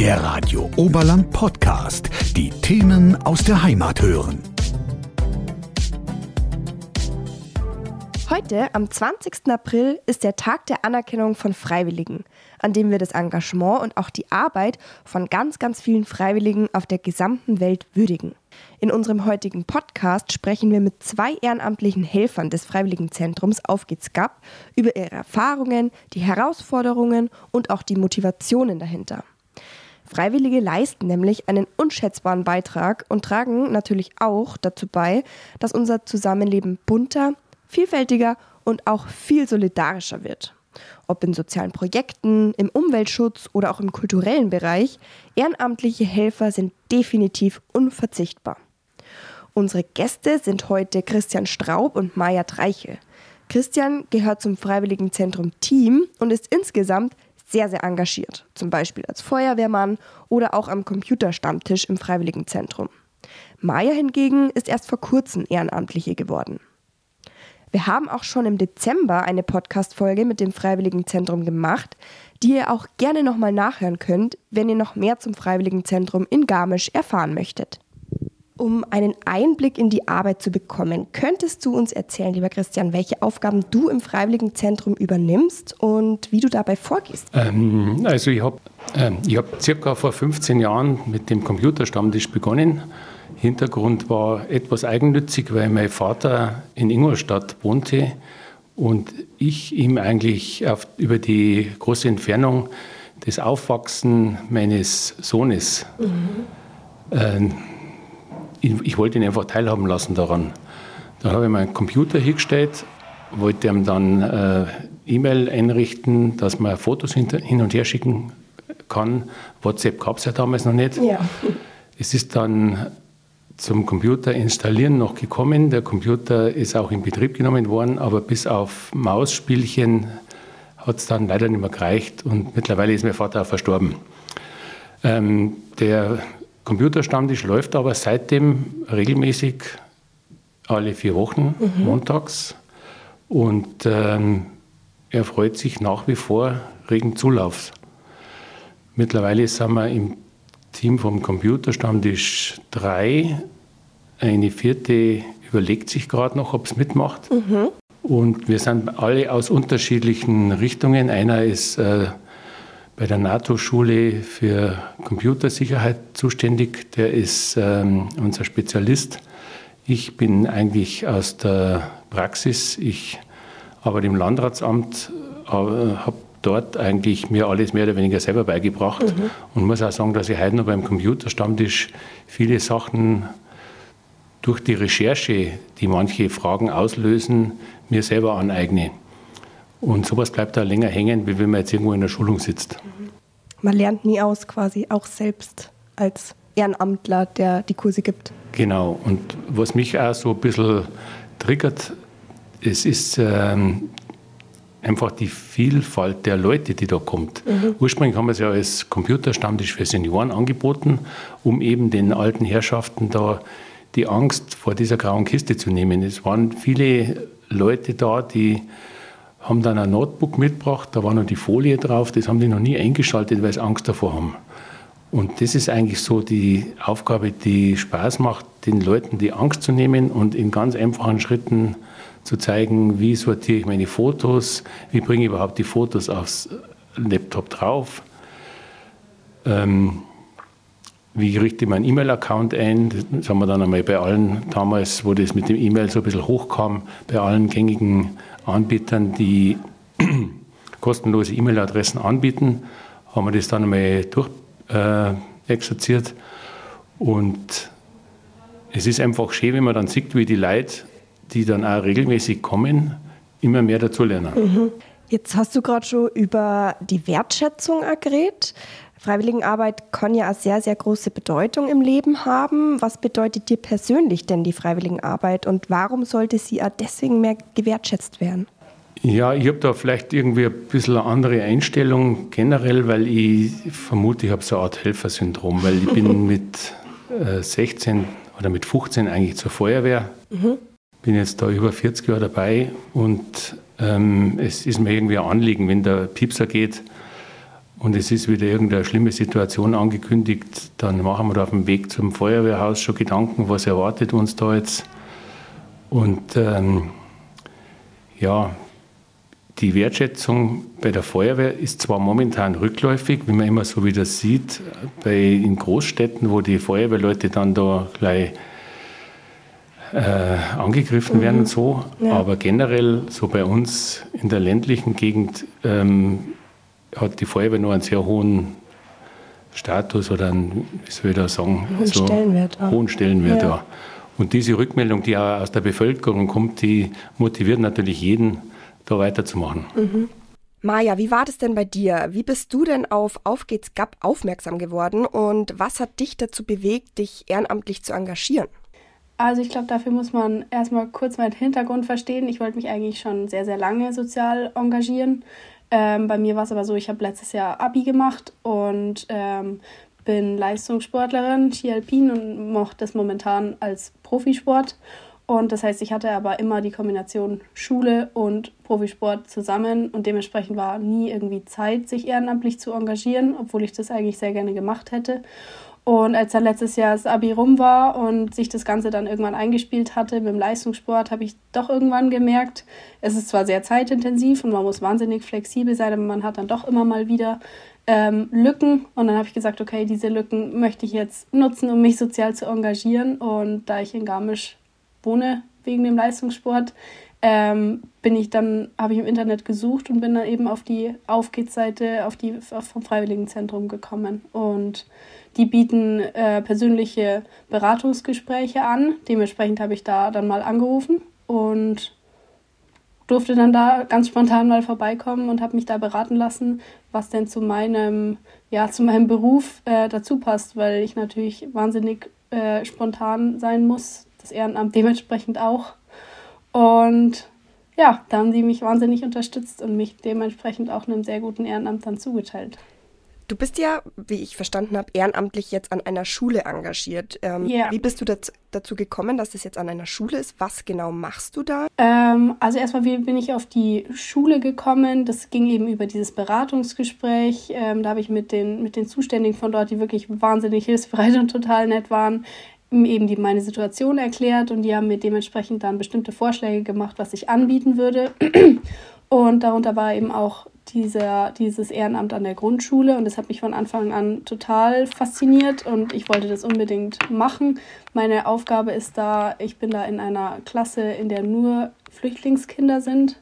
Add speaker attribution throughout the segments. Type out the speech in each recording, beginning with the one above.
Speaker 1: Der Radio Oberland Podcast. Die Themen aus der Heimat hören.
Speaker 2: Heute, am 20. April, ist der Tag der Anerkennung von Freiwilligen, an dem wir das Engagement und auch die Arbeit von ganz, ganz vielen Freiwilligen auf der gesamten Welt würdigen. In unserem heutigen Podcast sprechen wir mit zwei ehrenamtlichen Helfern des Freiwilligenzentrums Auf geht's GAP über ihre Erfahrungen, die Herausforderungen und auch die Motivationen dahinter. Freiwillige leisten nämlich einen unschätzbaren Beitrag und tragen natürlich auch dazu bei, dass unser Zusammenleben bunter, vielfältiger und auch viel solidarischer wird. Ob in sozialen Projekten, im Umweltschutz oder auch im kulturellen Bereich, ehrenamtliche Helfer sind definitiv unverzichtbar. Unsere Gäste sind heute Christian Straub und Maja Treichel. Christian gehört zum Freiwilligenzentrum Team und ist insgesamt sehr, sehr engagiert, zum Beispiel als Feuerwehrmann oder auch am Computerstammtisch im Freiwilligenzentrum. Maja hingegen ist erst vor kurzem Ehrenamtliche geworden. Wir haben auch schon im Dezember eine Podcast-Folge mit dem Freiwilligenzentrum gemacht, die ihr auch gerne nochmal nachhören könnt, wenn ihr noch mehr zum Freiwilligenzentrum in Garmisch erfahren möchtet. Um einen Einblick in die Arbeit zu bekommen, könntest du uns erzählen, lieber Christian, welche Aufgaben du im Freiwilligenzentrum übernimmst und wie du dabei vorgehst?
Speaker 3: Ähm, also ich habe äh, hab circa vor 15 Jahren mit dem Computerstammtisch begonnen Hintergrund war etwas eigennützig, weil mein Vater in Ingolstadt wohnte und ich ihm eigentlich auf, über die große Entfernung das Aufwachsen meines Sohnes, mhm. äh, ich, ich, wollte ihn einfach teilhaben lassen daran. Da habe ich meinen Computer hingestellt, wollte ihm dann äh, E-Mail einrichten, dass man Fotos hin und her schicken kann. WhatsApp gab es ja damals noch nicht. Ja. Es ist dann zum Computer installieren noch gekommen. Der Computer ist auch in Betrieb genommen worden, aber bis auf Mausspielchen hat es dann leider nicht mehr gereicht und mittlerweile ist mein Vater auch verstorben. Ähm, der Computerstammtisch läuft aber seitdem regelmäßig alle vier Wochen mhm. montags und ähm, er freut sich nach wie vor regen Zulaufs. Mittlerweile sind wir im Team vom Computerstammtisch 3. Eine vierte überlegt sich gerade noch, ob es mitmacht. Mhm. Und wir sind alle aus unterschiedlichen Richtungen. Einer ist äh, bei der NATO-Schule für Computersicherheit zuständig. Der ist ähm, unser Spezialist. Ich bin eigentlich aus der Praxis. Ich arbeite im Landratsamt, äh, habe dort eigentlich mir alles mehr oder weniger selber beigebracht mhm. und muss auch sagen, dass ich heute noch beim Computerstammtisch viele Sachen durch die Recherche, die manche Fragen auslösen, mir selber aneigne. Und sowas bleibt da länger hängen, wie wenn man jetzt irgendwo in der Schulung sitzt. Mhm.
Speaker 2: Man lernt nie aus, quasi auch selbst als Ehrenamtler, der die Kurse gibt.
Speaker 3: Genau. Und was mich auch so ein bisschen triggert, es ist ähm, einfach die Vielfalt der Leute, die da kommt. Mhm. Ursprünglich haben wir es ja als Computerstammtisch für Senioren angeboten, um eben den alten Herrschaften da die Angst vor dieser grauen Kiste zu nehmen. Es waren viele Leute da, die haben dann ein Notebook mitgebracht, da war noch die Folie drauf, das haben die noch nie eingeschaltet, weil sie Angst davor haben. Und das ist eigentlich so die Aufgabe, die Spaß macht, den Leuten die Angst zu nehmen und in ganz einfachen Schritten zu zeigen, wie sortiere ich meine Fotos, wie bringe ich überhaupt die Fotos aufs Laptop drauf, ähm, wie richte ich meinen E-Mail-Account ein. Das haben wir dann einmal bei allen, damals, wo das mit dem E-Mail so ein bisschen hochkam, bei allen gängigen Anbietern, die kostenlose E-Mail-Adressen anbieten, haben wir das dann einmal durchexerziert. Äh, und es ist einfach schön, wenn man dann sieht, wie die Leute die dann auch regelmäßig kommen, immer mehr dazu lernen. Mhm.
Speaker 2: Jetzt hast du gerade schon über die Wertschätzung geredet. Freiwilligenarbeit kann ja eine sehr, sehr große Bedeutung im Leben haben. Was bedeutet dir persönlich denn die Freiwilligenarbeit und warum sollte sie auch deswegen mehr gewertschätzt werden?
Speaker 3: Ja, ich habe da vielleicht irgendwie ein bisschen eine andere Einstellung generell, weil ich vermute, ich habe so eine Art Helfersyndrom, weil ich bin mit 16 äh, oder mit 15 eigentlich zur Feuerwehr mhm bin jetzt da über 40 Jahre dabei und ähm, es ist mir irgendwie ein Anliegen, wenn der Piepser geht und es ist wieder irgendeine schlimme Situation angekündigt, dann machen wir da auf dem Weg zum Feuerwehrhaus schon Gedanken, was erwartet uns da jetzt. Und ähm, ja, die Wertschätzung bei der Feuerwehr ist zwar momentan rückläufig, wie man immer so wieder sieht, bei, in Großstädten, wo die Feuerwehrleute dann da gleich äh, angegriffen mhm. werden und so, ja. aber generell so bei uns in der ländlichen Gegend ähm, hat die Feuerwehr noch einen sehr hohen Status oder einen, wie soll ich da sagen,
Speaker 2: hohen so Stellenwert.
Speaker 3: Auch. Hohen Stellenwert, ja. ja. Und diese Rückmeldung, die auch aus der Bevölkerung kommt, die motiviert natürlich jeden, da weiterzumachen.
Speaker 2: Mhm. Maja, wie war das denn bei dir? Wie bist du denn auf Auf geht's Gap aufmerksam geworden und was hat dich dazu bewegt, dich ehrenamtlich zu engagieren?
Speaker 4: Also ich glaube, dafür muss man erstmal kurz meinen Hintergrund verstehen. Ich wollte mich eigentlich schon sehr, sehr lange sozial engagieren. Ähm, bei mir war es aber so, ich habe letztes Jahr Abi gemacht und ähm, bin Leistungssportlerin, Ski Alpin und mache das momentan als Profisport. Und das heißt, ich hatte aber immer die Kombination Schule und Profisport zusammen und dementsprechend war nie irgendwie Zeit, sich ehrenamtlich zu engagieren, obwohl ich das eigentlich sehr gerne gemacht hätte. Und als dann letztes Jahr das Abi rum war und sich das Ganze dann irgendwann eingespielt hatte mit dem Leistungssport, habe ich doch irgendwann gemerkt, es ist zwar sehr zeitintensiv und man muss wahnsinnig flexibel sein, aber man hat dann doch immer mal wieder ähm, Lücken. Und dann habe ich gesagt, okay, diese Lücken möchte ich jetzt nutzen, um mich sozial zu engagieren. Und da ich in Garmisch wohne wegen dem Leistungssport, ähm, bin ich dann, habe ich im Internet gesucht und bin dann eben auf die Aufgeht-Seite, auf die vom Freiwilligenzentrum gekommen. Und die bieten äh, persönliche Beratungsgespräche an. Dementsprechend habe ich da dann mal angerufen und durfte dann da ganz spontan mal vorbeikommen und habe mich da beraten lassen, was denn zu meinem, ja, zu meinem Beruf äh, dazu passt, weil ich natürlich wahnsinnig äh, spontan sein muss, das Ehrenamt dementsprechend auch. Und ja, da haben sie mich wahnsinnig unterstützt und mich dementsprechend auch einem sehr guten Ehrenamt dann zugeteilt.
Speaker 2: Du bist ja, wie ich verstanden habe, ehrenamtlich jetzt an einer Schule engagiert. Ähm, yeah. Wie bist du dazu, dazu gekommen, dass es jetzt an einer Schule ist? Was genau machst du da?
Speaker 4: Ähm, also erstmal bin ich auf die Schule gekommen. Das ging eben über dieses Beratungsgespräch. Ähm, da habe ich mit den, mit den Zuständigen von dort, die wirklich wahnsinnig hilfsbereit und total nett waren, eben die meine Situation erklärt und die haben mir dementsprechend dann bestimmte Vorschläge gemacht, was ich anbieten würde. Und darunter war eben auch dieser, dieses Ehrenamt an der Grundschule und das hat mich von Anfang an total fasziniert und ich wollte das unbedingt machen. Meine Aufgabe ist da, ich bin da in einer Klasse, in der nur Flüchtlingskinder sind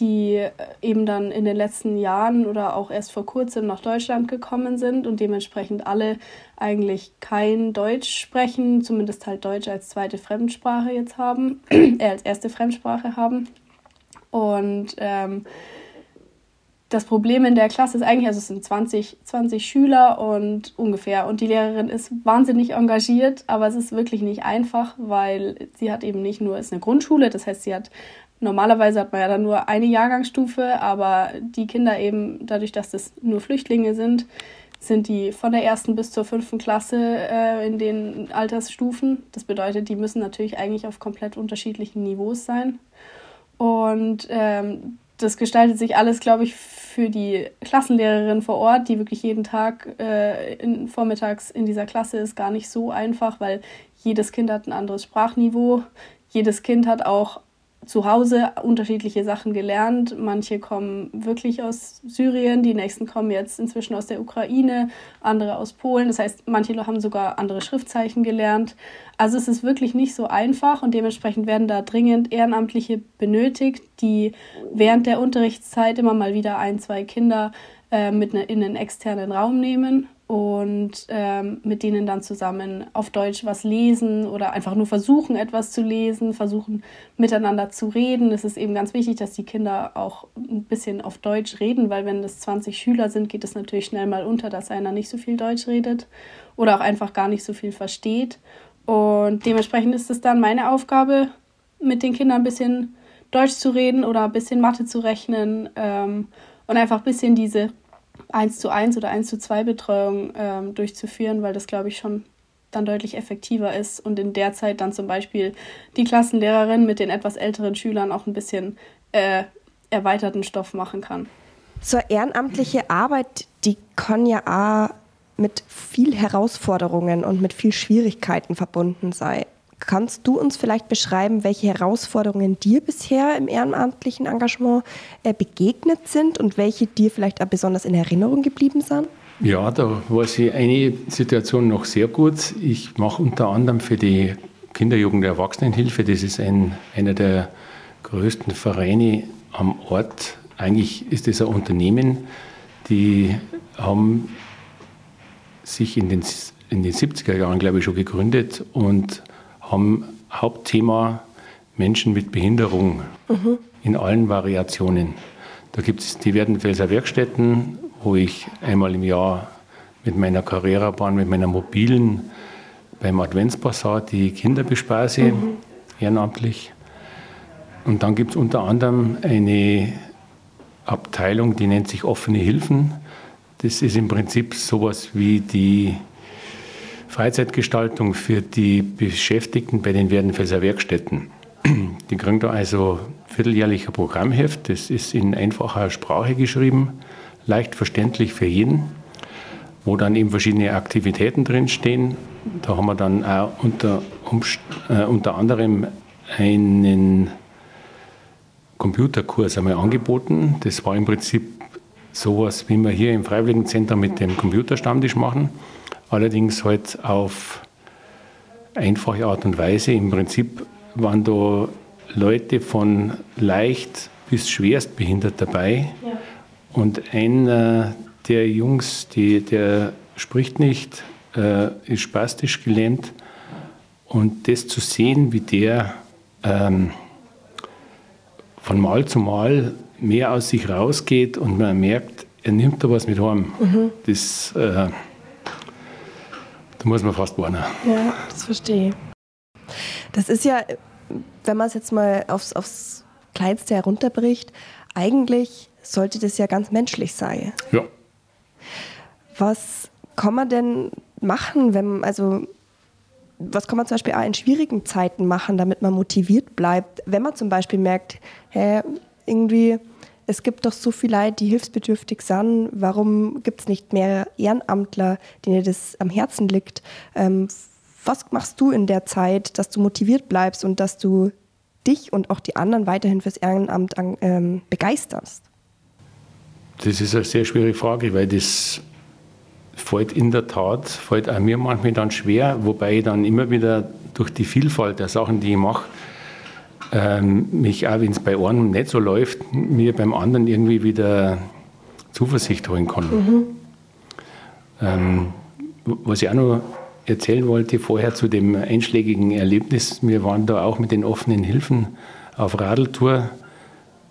Speaker 4: die äh, eben dann in den letzten Jahren oder auch erst vor kurzem nach Deutschland gekommen sind und dementsprechend alle eigentlich kein Deutsch sprechen, zumindest halt Deutsch als zweite Fremdsprache jetzt haben, äh, als erste Fremdsprache haben. Und ähm, das Problem in der Klasse ist eigentlich, also es sind 20, 20 Schüler und ungefähr. Und die Lehrerin ist wahnsinnig engagiert, aber es ist wirklich nicht einfach, weil sie hat eben nicht nur, ist eine Grundschule, das heißt, sie hat Normalerweise hat man ja dann nur eine Jahrgangsstufe, aber die Kinder eben, dadurch, dass das nur Flüchtlinge sind, sind die von der ersten bis zur fünften Klasse äh, in den Altersstufen. Das bedeutet, die müssen natürlich eigentlich auf komplett unterschiedlichen Niveaus sein. Und ähm, das gestaltet sich alles, glaube ich, für die Klassenlehrerin vor Ort, die wirklich jeden Tag äh, in, vormittags in dieser Klasse ist, gar nicht so einfach, weil jedes Kind hat ein anderes Sprachniveau. Jedes Kind hat auch zu Hause unterschiedliche Sachen gelernt. Manche kommen wirklich aus Syrien, die nächsten kommen jetzt inzwischen aus der Ukraine, andere aus Polen. Das heißt, manche haben sogar andere Schriftzeichen gelernt. Also es ist wirklich nicht so einfach und dementsprechend werden da dringend Ehrenamtliche benötigt, die während der Unterrichtszeit immer mal wieder ein, zwei Kinder äh, mit ne, in einen externen Raum nehmen und ähm, mit denen dann zusammen auf Deutsch was lesen oder einfach nur versuchen, etwas zu lesen, versuchen miteinander zu reden. Es ist eben ganz wichtig, dass die Kinder auch ein bisschen auf Deutsch reden, weil wenn es 20 Schüler sind, geht es natürlich schnell mal unter, dass einer nicht so viel Deutsch redet oder auch einfach gar nicht so viel versteht. Und dementsprechend ist es dann meine Aufgabe, mit den Kindern ein bisschen Deutsch zu reden oder ein bisschen Mathe zu rechnen ähm, und einfach ein bisschen diese 1 zu 1 oder 1 zu 2 Betreuung ähm, durchzuführen, weil das, glaube ich, schon dann deutlich effektiver ist und in der Zeit dann zum Beispiel die Klassenlehrerin mit den etwas älteren Schülern auch ein bisschen äh, erweiterten Stoff machen kann.
Speaker 2: So ehrenamtliche Arbeit, die kann ja auch mit viel Herausforderungen und mit viel Schwierigkeiten verbunden sein. Kannst du uns vielleicht beschreiben, welche Herausforderungen dir bisher im ehrenamtlichen Engagement äh, begegnet sind und welche dir vielleicht auch besonders in Erinnerung geblieben sind?
Speaker 3: Ja, da weiß ich eine Situation noch sehr gut. Ich mache unter anderem für die Kinder-, Jugend- und Erwachsenenhilfe, das ist ein, einer der größten Vereine am Ort. Eigentlich ist es ein Unternehmen, die haben sich in den, in den 70er Jahren, glaube ich, schon gegründet und haben Hauptthema Menschen mit Behinderung mhm. in allen Variationen. Da gibt es die Werdenfelser Werkstätten, wo ich einmal im Jahr mit meiner Carrera-Bahn, mit meiner mobilen beim Adventsbasar die Kinder bespaße, mhm. ehrenamtlich. Und dann gibt es unter anderem eine Abteilung, die nennt sich offene Hilfen. Das ist im Prinzip sowas wie die Freizeitgestaltung für die Beschäftigten bei den Werdenfelser Werkstätten. Die kriegen da also vierteljährlich ein Programmheft. Das ist in einfacher Sprache geschrieben, leicht verständlich für jeden, wo dann eben verschiedene Aktivitäten drinstehen. Da haben wir dann auch unter, äh, unter anderem einen Computerkurs einmal angeboten. Das war im Prinzip sowas, wie wir hier im Freiwilligenzentrum mit dem Computerstammtisch machen. Allerdings halt auf einfache Art und Weise. Im Prinzip waren da Leute von leicht bis schwerst behindert dabei. Ja. Und einer der Jungs, die, der spricht nicht, äh, ist spastisch gelähmt. Und das zu sehen, wie der ähm, von Mal zu Mal mehr aus sich rausgeht und man merkt, er nimmt da was mit heim. Mhm. Das, äh, muss man fast warnen.
Speaker 2: Ja, das verstehe. Das ist ja, wenn man es jetzt mal aufs, aufs Kleinste herunterbricht, eigentlich sollte das ja ganz menschlich sein.
Speaker 3: Ja.
Speaker 2: Was kann man denn machen, wenn, also was kann man zum Beispiel auch in schwierigen Zeiten machen, damit man motiviert bleibt, wenn man zum Beispiel merkt, hä, irgendwie, es gibt doch so viele Leute, die hilfsbedürftig sind, warum gibt es nicht mehr Ehrenamtler, denen das am Herzen liegt? Ähm, was machst du in der Zeit, dass du motiviert bleibst und dass du dich und auch die anderen weiterhin fürs Ehrenamt ähm, begeisterst?
Speaker 3: Das ist eine sehr schwierige Frage, weil das fällt in der Tat, fällt auch mir manchmal dann schwer, wobei ich dann immer wieder durch die Vielfalt der Sachen, die ich mache, ähm, mich auch, wenn es bei einem nicht so läuft, mir beim anderen irgendwie wieder Zuversicht holen kann. Mhm. Ähm, was ich auch noch erzählen wollte vorher zu dem einschlägigen Erlebnis, wir waren da auch mit den offenen Hilfen auf Radeltour.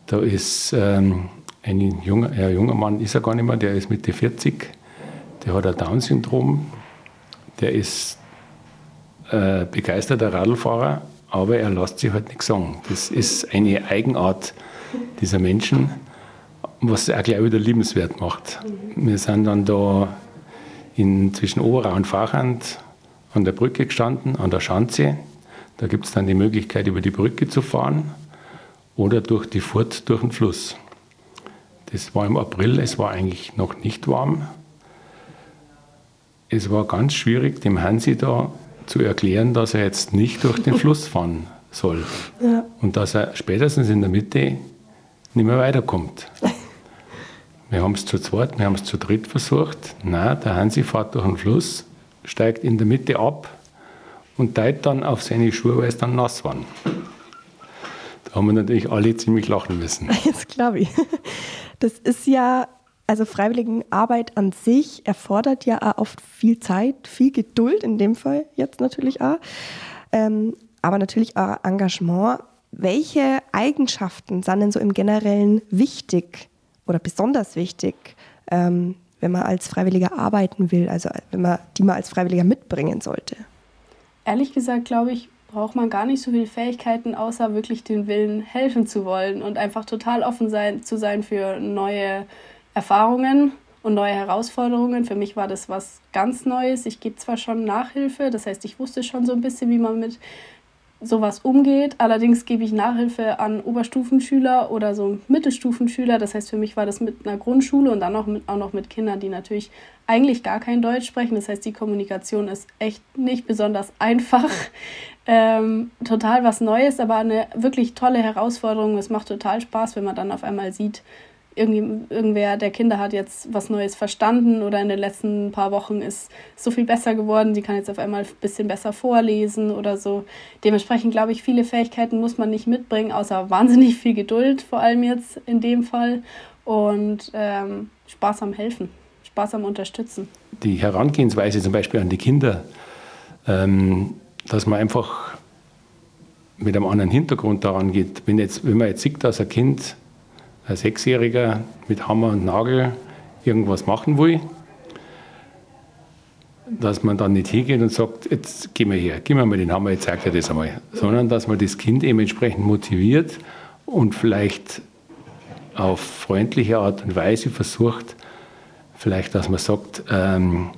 Speaker 3: Da ist ähm, ein junger, ein junger Mann, ist er gar nicht mehr, der ist Mitte 40 der hat ein Down-Syndrom, der ist äh, begeisterter Radlfahrer, aber er lässt sich halt nichts sagen. Das ist eine Eigenart dieser Menschen, was er gleich wieder liebenswert macht. Wir sind dann da in, zwischen Oberau und Fachand an der Brücke gestanden, an der Schanze. Da gibt es dann die Möglichkeit, über die Brücke zu fahren oder durch die Furt durch den Fluss. Das war im April, es war eigentlich noch nicht warm es war ganz schwierig, dem Hansi da zu erklären, dass er jetzt nicht durch den Fluss fahren soll. Ja. Und dass er spätestens in der Mitte nicht mehr weiterkommt. Wir haben es zu zweit, wir haben es zu dritt versucht. Nein, der Hansi fährt durch den Fluss, steigt in der Mitte ab und teilt dann auf seine Schuhe, weil es dann nass waren. Da haben wir natürlich alle ziemlich lachen müssen.
Speaker 2: Jetzt glaube ich. Das ist ja also Freiwilligenarbeit an sich erfordert ja auch oft viel Zeit, viel Geduld, in dem Fall jetzt natürlich auch, ähm, aber natürlich auch Engagement. Welche Eigenschaften sind denn so im Generellen wichtig oder besonders wichtig, ähm, wenn man als Freiwilliger arbeiten will, also wenn man die man als Freiwilliger mitbringen sollte?
Speaker 4: Ehrlich gesagt, glaube ich, braucht man gar nicht so viele Fähigkeiten, außer wirklich den Willen, helfen zu wollen und einfach total offen sein, zu sein für neue Erfahrungen und neue Herausforderungen. Für mich war das was ganz Neues. Ich gebe zwar schon Nachhilfe, das heißt, ich wusste schon so ein bisschen, wie man mit sowas umgeht. Allerdings gebe ich Nachhilfe an Oberstufenschüler oder so Mittelstufenschüler. Das heißt, für mich war das mit einer Grundschule und dann auch, mit, auch noch mit Kindern, die natürlich eigentlich gar kein Deutsch sprechen. Das heißt, die Kommunikation ist echt nicht besonders einfach. Ähm, total was Neues, aber eine wirklich tolle Herausforderung. Es macht total Spaß, wenn man dann auf einmal sieht, irgendwie, irgendwer der Kinder hat jetzt was Neues verstanden oder in den letzten paar Wochen ist so viel besser geworden, die kann jetzt auf einmal ein bisschen besser vorlesen oder so. Dementsprechend glaube ich, viele Fähigkeiten muss man nicht mitbringen, außer wahnsinnig viel Geduld, vor allem jetzt in dem Fall. Und ähm, Spaß am Helfen, Spaß am Unterstützen.
Speaker 3: Die Herangehensweise zum Beispiel an die Kinder, ähm, dass man einfach mit einem anderen Hintergrund daran geht. Wenn, jetzt, wenn man jetzt sieht, dass ein Kind ein Sechsjähriger mit Hammer und Nagel irgendwas machen will, dass man dann nicht hingeht und sagt, jetzt geh mal her, gib mir mal den Hammer, jetzt zeig dir das einmal. Sondern dass man das Kind eben entsprechend motiviert und vielleicht auf freundliche Art und Weise versucht, vielleicht, dass man sagt, ähm,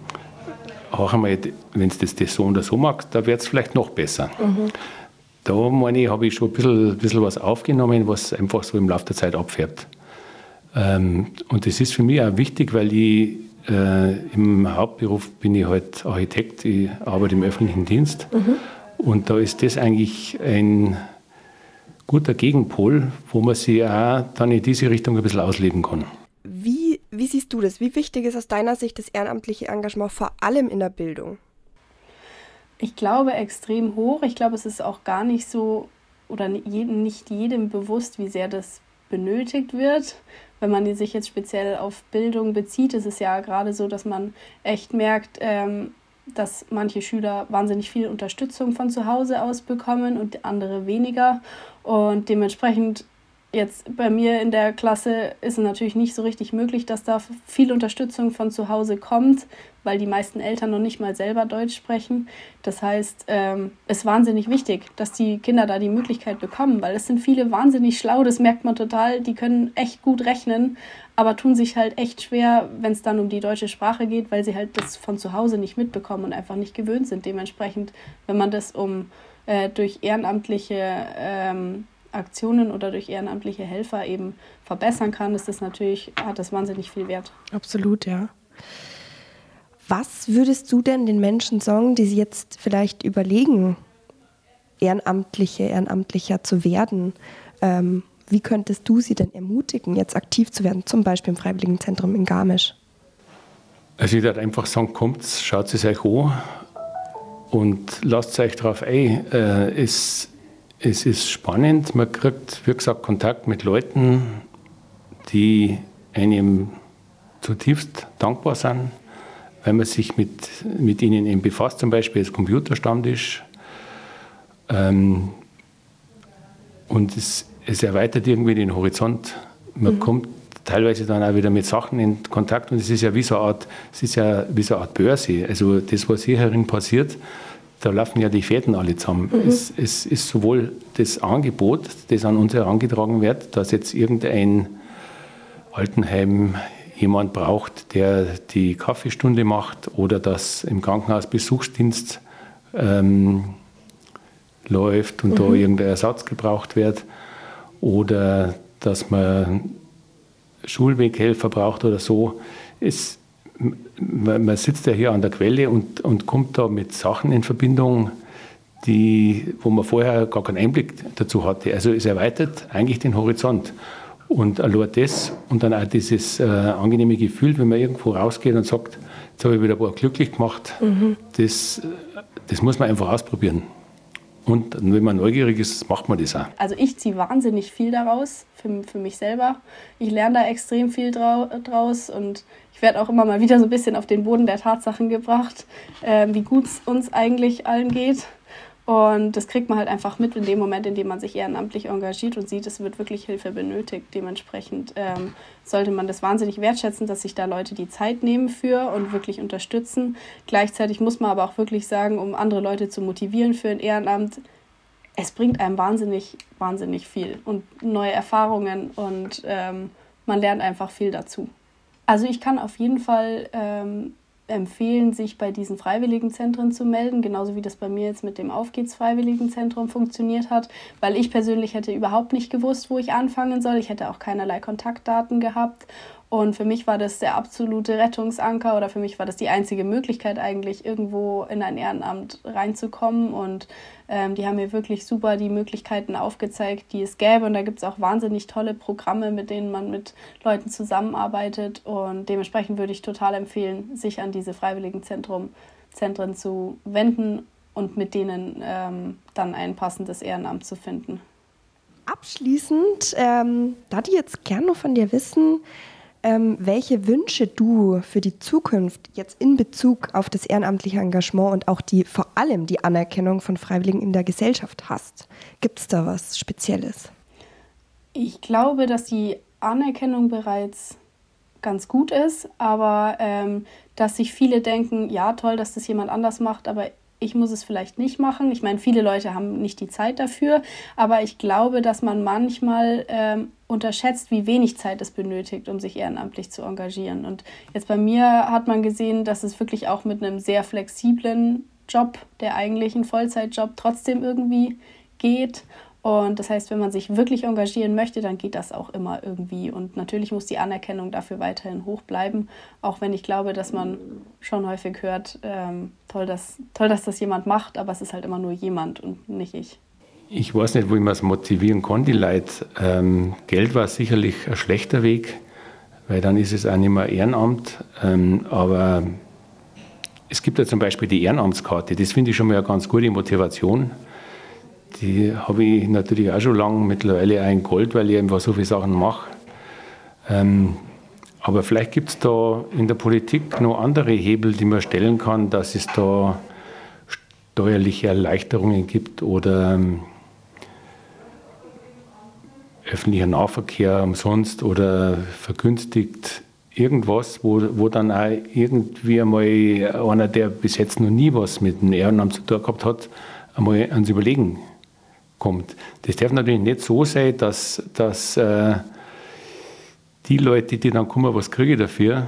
Speaker 3: auch einmal, wenn es das, das so oder so mag, da wird es vielleicht noch besser. Mhm da meine ich, habe ich schon ein bisschen, bisschen was aufgenommen, was einfach so im Laufe der Zeit abfärbt. Ähm, und das ist für mich auch wichtig, weil ich äh, im Hauptberuf bin ich halt Architekt, ich arbeite im öffentlichen Dienst. Mhm. Und da ist das eigentlich ein guter Gegenpol, wo man sich auch dann in diese Richtung ein bisschen ausleben kann.
Speaker 2: Wie, wie siehst du das? Wie wichtig ist aus deiner Sicht das ehrenamtliche Engagement vor allem in der Bildung?
Speaker 4: Ich glaube extrem hoch. Ich glaube, es ist auch gar nicht so oder nicht jedem bewusst, wie sehr das benötigt wird. Wenn man sich jetzt speziell auf Bildung bezieht, ist es ja gerade so, dass man echt merkt, ähm, dass manche Schüler wahnsinnig viel Unterstützung von zu Hause aus bekommen und andere weniger. Und dementsprechend Jetzt bei mir in der Klasse ist es natürlich nicht so richtig möglich, dass da viel Unterstützung von zu Hause kommt, weil die meisten Eltern noch nicht mal selber Deutsch sprechen. Das heißt, ähm, es ist wahnsinnig wichtig, dass die Kinder da die Möglichkeit bekommen, weil es sind viele wahnsinnig schlau, das merkt man total, die können echt gut rechnen, aber tun sich halt echt schwer, wenn es dann um die deutsche Sprache geht, weil sie halt das von zu Hause nicht mitbekommen und einfach nicht gewöhnt sind. Dementsprechend, wenn man das um äh, durch ehrenamtliche ähm, Aktionen oder durch ehrenamtliche Helfer eben verbessern kann, ist das natürlich, hat das wahnsinnig viel Wert.
Speaker 2: Absolut, ja. Was würdest du denn den Menschen sagen, die sich jetzt vielleicht überlegen, Ehrenamtliche, Ehrenamtlicher zu werden? Ähm, wie könntest du sie denn ermutigen, jetzt aktiv zu werden, zum Beispiel im Freiwilligenzentrum in Garmisch?
Speaker 3: Also ich würde einfach sagen, kommt, schaut es euch an und lasst euch darauf ein. Äh, es es ist spannend. Man kriegt, wie gesagt, Kontakt mit Leuten, die einem zutiefst dankbar sind, weil man sich mit, mit ihnen eben befasst, zum Beispiel als Computerstammtisch. Ähm, und es, es, erweitert irgendwie den Horizont. Man mhm. kommt teilweise dann auch wieder mit Sachen in Kontakt und es ist ja wie so eine Art, es ist ja wie so eine Art Börse. Also das, was hier herin passiert, da laufen ja die Fäden alle zusammen. Mhm. Es, es, ist sowohl das Angebot, das an uns herangetragen wird, dass jetzt irgendein Altenheim jemand braucht, der die Kaffeestunde macht oder dass im Krankenhaus Besuchsdienst ähm, läuft und mhm. da irgendein Ersatz gebraucht wird oder dass man Schulweghelfer braucht oder so. Es, man, sitzt ja hier an der Quelle und, und kommt da mit Sachen in Verbindung, die, wo man vorher gar keinen Einblick dazu hatte. Also es erweitert eigentlich den Horizont. Und allein das und dann auch dieses äh, angenehme Gefühl, wenn man irgendwo rausgeht und sagt, jetzt habe ich wieder ein paar glücklich gemacht, mhm. das, das muss man einfach ausprobieren. Und wenn man neugierig ist, macht man das auch.
Speaker 4: Also ich ziehe wahnsinnig viel daraus für, für mich selber. Ich lerne da extrem viel draus und ich werde auch immer mal wieder so ein bisschen auf den Boden der Tatsachen gebracht, äh, wie gut es uns eigentlich allen geht. Und das kriegt man halt einfach mit in dem Moment, in dem man sich ehrenamtlich engagiert und sieht, es wird wirklich Hilfe benötigt. Dementsprechend ähm, sollte man das wahnsinnig wertschätzen, dass sich da Leute die Zeit nehmen für und wirklich unterstützen. Gleichzeitig muss man aber auch wirklich sagen, um andere Leute zu motivieren für ein Ehrenamt, es bringt einem wahnsinnig, wahnsinnig viel und neue Erfahrungen und ähm, man lernt einfach viel dazu. Also ich kann auf jeden Fall ähm, empfehlen, sich bei diesen Freiwilligenzentren zu melden, genauso wie das bei mir jetzt mit dem Auf geht's Freiwilligenzentrum funktioniert hat, weil ich persönlich hätte überhaupt nicht gewusst, wo ich anfangen soll. Ich hätte auch keinerlei Kontaktdaten gehabt und für mich war das der absolute Rettungsanker oder für mich war das die einzige Möglichkeit eigentlich, irgendwo in ein Ehrenamt reinzukommen. Und ähm, die haben mir wirklich super die Möglichkeiten aufgezeigt, die es gäbe. Und da gibt es auch wahnsinnig tolle Programme, mit denen man mit Leuten zusammenarbeitet. Und dementsprechend würde ich total empfehlen, sich an diese Freiwilligenzentren Zentren zu wenden und mit denen ähm, dann ein passendes Ehrenamt zu finden.
Speaker 2: Abschließend, ähm, da die jetzt gerne noch von dir wissen, ähm, welche Wünsche du für die Zukunft jetzt in Bezug auf das ehrenamtliche Engagement und auch die vor allem die Anerkennung von Freiwilligen in der Gesellschaft hast. Gibt es da was Spezielles?
Speaker 4: Ich glaube, dass die Anerkennung bereits ganz gut ist, aber ähm, dass sich viele denken, ja toll, dass das jemand anders macht, aber ich muss es vielleicht nicht machen. Ich meine, viele Leute haben nicht die Zeit dafür, aber ich glaube, dass man manchmal ähm, unterschätzt, wie wenig Zeit es benötigt, um sich ehrenamtlich zu engagieren. Und jetzt bei mir hat man gesehen, dass es wirklich auch mit einem sehr flexiblen Job, der eigentlichen Vollzeitjob, trotzdem irgendwie geht. Und das heißt, wenn man sich wirklich engagieren möchte, dann geht das auch immer irgendwie. Und natürlich muss die Anerkennung dafür weiterhin hoch bleiben, auch wenn ich glaube, dass man schon häufig hört, ähm, toll, dass, toll, dass das jemand macht, aber es ist halt immer nur jemand und nicht ich.
Speaker 3: Ich weiß nicht, wo ich das motivieren kann, die Leute. Ähm, Geld war sicherlich ein schlechter Weg, weil dann ist es auch nicht mehr Ehrenamt. Ähm, aber es gibt ja zum Beispiel die Ehrenamtskarte. Das finde ich schon mal eine ganz gute Motivation die habe ich natürlich auch schon lange, mittlerweile Gold, weil ich einfach so viele Sachen mache. Ähm, aber vielleicht gibt es da in der Politik noch andere Hebel, die man stellen kann, dass es da steuerliche Erleichterungen gibt oder ähm, öffentlicher Nahverkehr umsonst oder vergünstigt irgendwas, wo, wo dann auch irgendwie einmal einer, der bis jetzt noch nie was mit dem Ehrenamt zu tun gehabt hat, einmal ans Überlegen kommt. Das darf natürlich nicht so sein, dass, dass äh, die Leute, die dann kommen, was kriege ich dafür,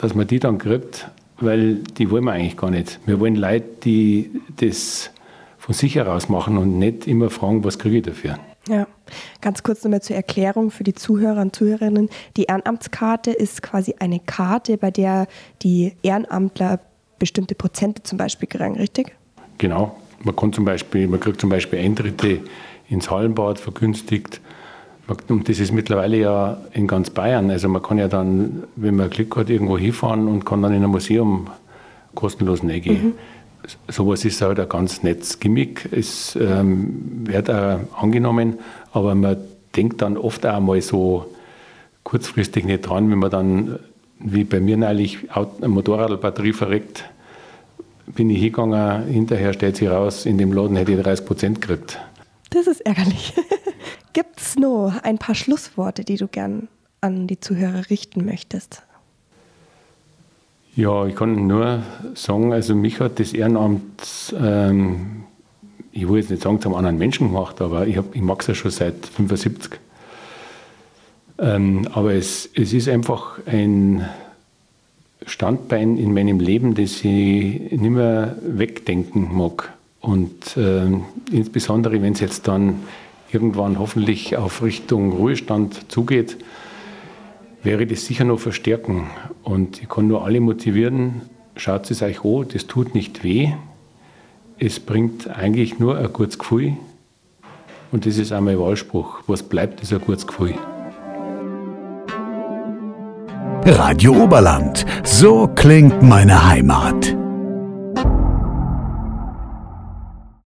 Speaker 3: dass man die dann kriegt, weil die wollen wir eigentlich gar nicht. Wir wollen Leute, die das von sich heraus machen und nicht immer fragen, was kriege ich dafür.
Speaker 2: Ja, ganz kurz nochmal zur Erklärung für die Zuhörer und Zuhörerinnen. Die Ehrenamtskarte ist quasi eine Karte, bei der die Ehrenamtler bestimmte Prozente zum Beispiel kriegen, richtig?
Speaker 3: Genau, man, kann zum Beispiel, man kriegt zum Beispiel Eintritte ins Hallenbad vergünstigt. Und das ist mittlerweile ja in ganz Bayern. Also man kann ja dann, wenn man Glück hat, irgendwo hinfahren und kann dann in ein Museum kostenlos reingehen. Mhm. Sowas ist halt ein ganz nettes Gimmick. Es ähm, wird auch angenommen, aber man denkt dann oft auch mal so kurzfristig nicht dran, wenn man dann, wie bei mir neulich, eine Motorradbatterie verreckt bin ich hingegangen, hinterher stellt sich raus, in dem Laden hätte ich 30 Prozent gekriegt.
Speaker 2: Das ist ärgerlich. Gibt es noch ein paar Schlussworte, die du gern an die Zuhörer richten möchtest?
Speaker 3: Ja, ich kann nur sagen, also mich hat das Ehrenamt, ähm, ich will jetzt nicht sagen, zum anderen Menschen gemacht, aber ich, ich mag es ja schon seit 75. Ähm, aber es, es ist einfach ein Standbein in meinem Leben, das ich nicht mehr wegdenken mag. Und äh, insbesondere, wenn es jetzt dann irgendwann hoffentlich auf Richtung Ruhestand zugeht, wäre das sicher noch verstärken. Und ich kann nur alle motivieren, schaut es euch an, das tut nicht weh. Es bringt eigentlich nur ein gutes Gefühl. Und das ist auch mein Wahlspruch. Was bleibt, ist ein gutes Gefühl.
Speaker 1: Radio Oberland. So klingt meine Heimat.